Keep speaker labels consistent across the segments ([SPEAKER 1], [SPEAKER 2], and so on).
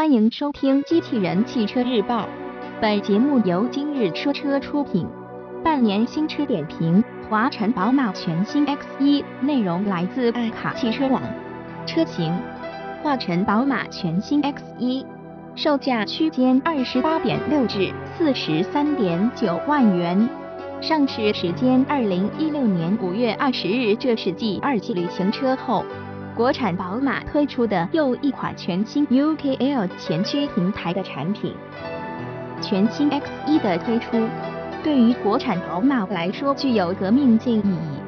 [SPEAKER 1] 欢迎收听《机器人汽车日报》，本节目由今日说车出品。半年新车点评：华晨宝马全新 X1，内容来自爱卡汽车网。车型：华晨宝马全新 X1，售价区间二十八点六至四十三点九万元。上市时间：二零一六年五月二十日。这是继二级旅行车后。国产宝马推出的又一款全新 UKL 前驱平台的产品，全新 X1 的推出，对于国产宝马来说具有革命性意义。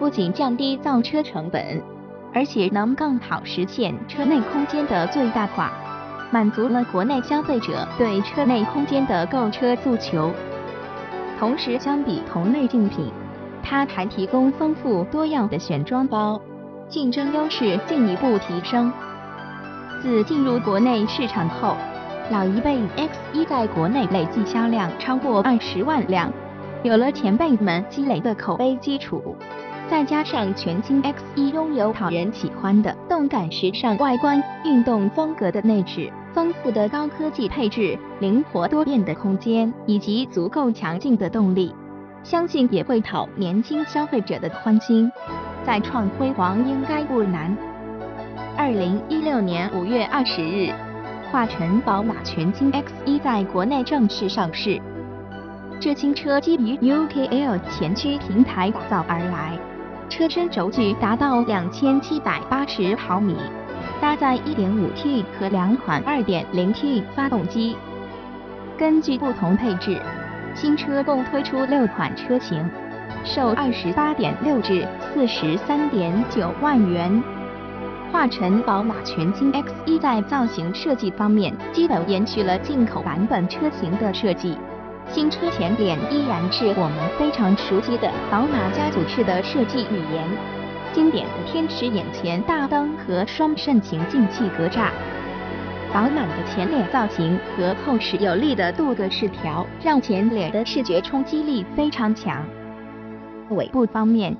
[SPEAKER 1] 不仅降低造车成本，而且能更好实现车内空间的最大化，满足了国内消费者对车内空间的购车诉求。同时，相比同类竞品，它还提供丰富多样的选装包。竞争优势进一步提升。自进入国内市场后，老一辈 X1 在国内累计销量超过二十万辆，有了前辈们积累的口碑基础，再加上全新 X1 拥有讨人喜欢的动感时尚外观、运动风格的内饰、丰富的高科技配置、灵活多变的空间以及足够强劲的动力，相信也会讨年轻消费者的欢心。再创辉煌应该不难。二零一六年五月二十日，华晨宝马全新 X1 在国内正式上市。这新车基于 UKL 前驱平台打造而来，车身轴距达到两千七百八十毫米，搭载 1.5T 和两款 2.0T 发动机。根据不同配置，新车共推出六款车型。售二十八点六至四十三点九万元。华晨宝马全新 X1 在造型设计方面，基本延续了进口版本车型的设计。新车前脸依然是我们非常熟悉的宝马家族式的设计语言，经典的天使眼前大灯和双肾情进气格栅。饱满的前脸造型和厚实有力的镀铬饰条，让前脸的视觉冲击力非常强。尾部方面，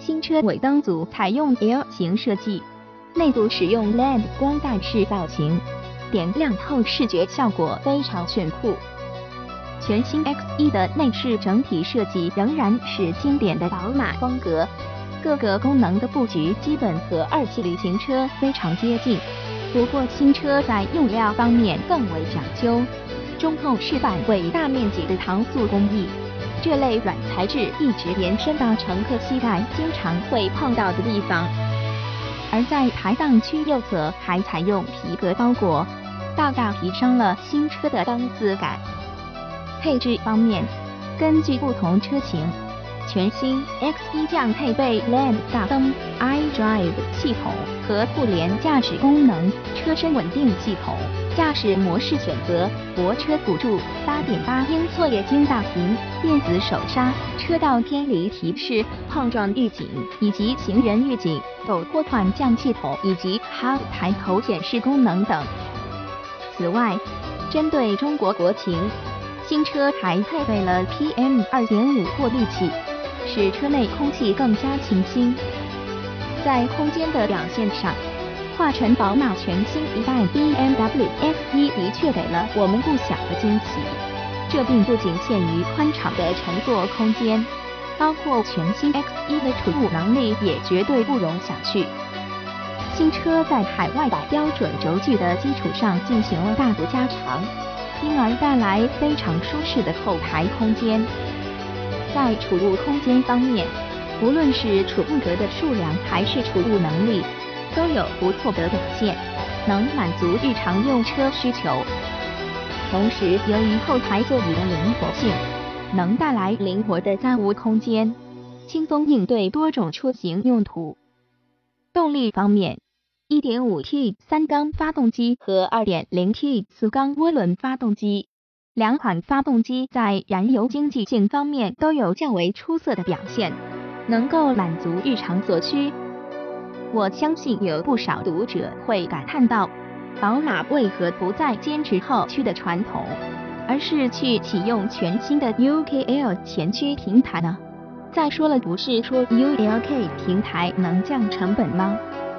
[SPEAKER 1] 新车尾灯组采用 L 型设计，内部使用 LED 光带式造型，点亮后视觉效果非常炫酷。全新 X1 的内饰整体设计仍然是经典的宝马风格，各个功能的布局基本和二系旅行车非常接近，不过新车在用料方面更为讲究，中控饰板为大面积的搪塑工艺。这类软材质一直延伸到乘客膝盖经常会碰到的地方，而在排档区右侧还采用皮革包裹，大大提升了新车的档次感。配置方面，根据不同车型。全新 X1 将配备 LED 大灯、iDrive 系统和互联驾驶功能、车身稳定系统、驾驶模式选择、泊车辅助、8.8英寸液晶大屏、电子手刹、车道偏离提示、碰撞预警以及行人预警、陡坡缓降系统以及 HUD 抬头显示功能等。此外，针对中国国情，新车还配备了 PM2.5 过滤器。使车内空气更加清新。在空间的表现上，华晨宝马全新一代 BMW X1 的确给了我们不小的惊喜。这并不仅限于宽敞的乘坐空间，包括全新 X1 的储物能力也绝对不容小觑。新车在海外版标准轴距的基础上进行了大幅加长，因而带来非常舒适的后排空间。在储物空间方面，无论是储物格的数量还是储物能力，都有不错的表现，能满足日常用车需求。同时，由于后排座椅的灵活性，能带来灵活的载物空间，轻松应对多种出行用途。动力方面，1.5T 三缸发动机和 2.0T 四缸涡轮发动机。两款发动机在燃油经济性方面都有较为出色的表现，能够满足日常所需。我相信有不少读者会感叹到，宝马为何不再坚持后驱的传统，而是去启用全新的 UKL 前驱平台呢？再说了，不是说 ULK 平台能降成本吗？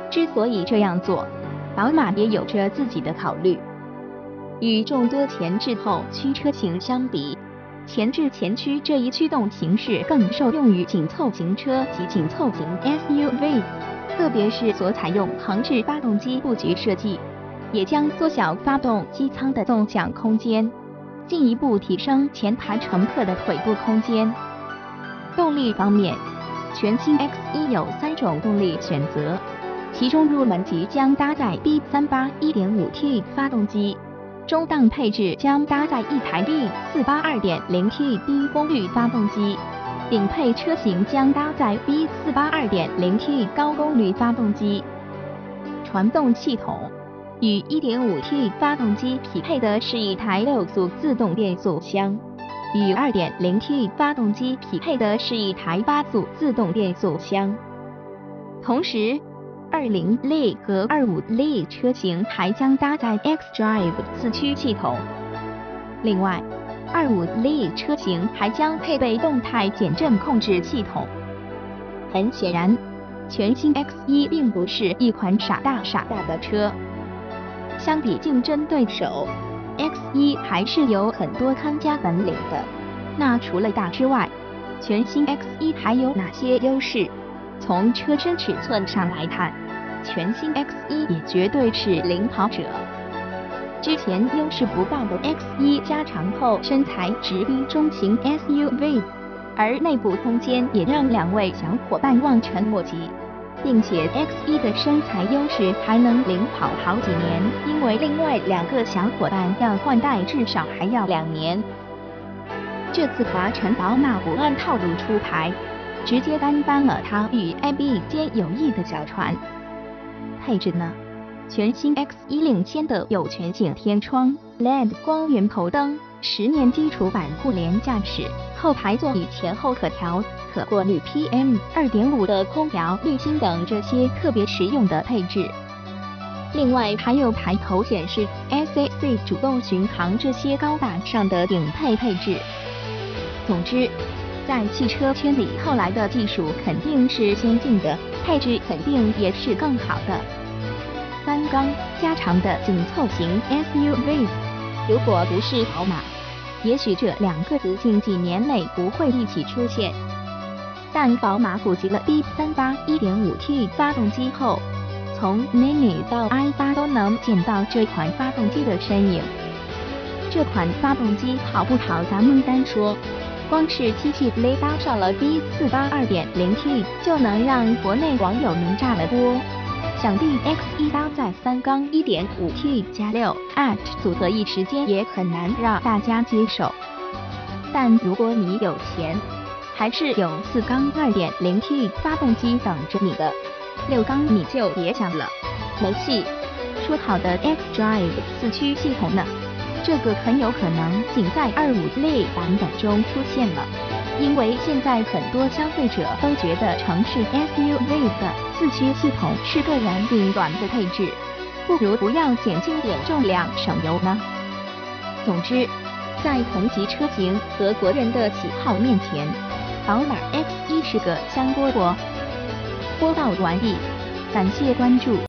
[SPEAKER 1] 之所以这样做，宝马也有着自己的考虑。与众多前置后驱车型相比，前置前驱这一驱动形式更受用于紧凑型车及紧凑型 SUV，特别是所采用横置发动机布局设计，也将缩小发动机舱的纵向空间，进一步提升前排乘客的腿部空间。动力方面，全新 X1 有三种动力选择，其中入门级将搭载 B38 1.5T 发动机。中档配置将搭载一台 B48 2.0T 低功率发动机，顶配车型将搭载 B48 2.0T 高功率发动机。传动系统与 1.5T 发动机匹配的是一台六速自动变速箱，与 2.0T 发动机匹配的是一台八速自动变速箱。同时，二零 Li 和二五 Li 车型还将搭载 xDrive 四驱系统。另外，二五 Li 车型还将配备动态减震控制系统。很显然，全新 X1 并不是一款傻大傻大的车。相比竞争对手，X1 还是有很多看家本领的。那除了大之外，全新 X1 还有哪些优势？从车身尺寸上来看，全新 X1 也绝对是领跑者。之前优势不大的 X1 加长后身材直逼中型 SUV，而内部空间也让两位小伙伴望尘莫及。并且 X1 的身材优势还能领跑好几年，因为另外两个小伙伴要换代至少还要两年。这次华晨宝马不按套路出牌。直接担当了它与 AB 间有益的小船。配置呢？全新 X1 领先的有全景天窗、LED 光源头灯、十年基础版互联驾驶、后排座椅前后可调、可过滤 PM2.5 的空调滤芯等这些特别实用的配置。另外还有抬头显示、SAC 主动巡航这些高大上的顶配配置。总之。在汽车圈里，后来的技术肯定是先进的，配置肯定也是更好的。三缸加长的紧凑型 SUV，如果不是宝马，也许这两个词近几年内不会一起出现。但宝马普及了 B38 1.5T 发动机后，从 Mini 到 i8 都能见到这款发动机的身影。这款发动机好不好？咱们单说。光是机器雷搭上了 B48 2.0T，就能让国内网友们炸了锅。想必 X1 搭载三缸 1.5T 加 6AT 组合，一时间也很难让大家接受。但如果你有钱，还是有四缸 2.0T 发动机等着你的，六缸你就别想了，没戏。说好的 xDrive 四驱系统呢？这个很有可能仅在二五 Li 版本中出现了，因为现在很多消费者都觉得城市 SUV 的四驱系统是个人顶短的配置，不如不要减轻点重量省油呢。总之，在同级车型和国人的喜好面前，宝马 X1 是个香饽饽。播报完毕，感谢关注。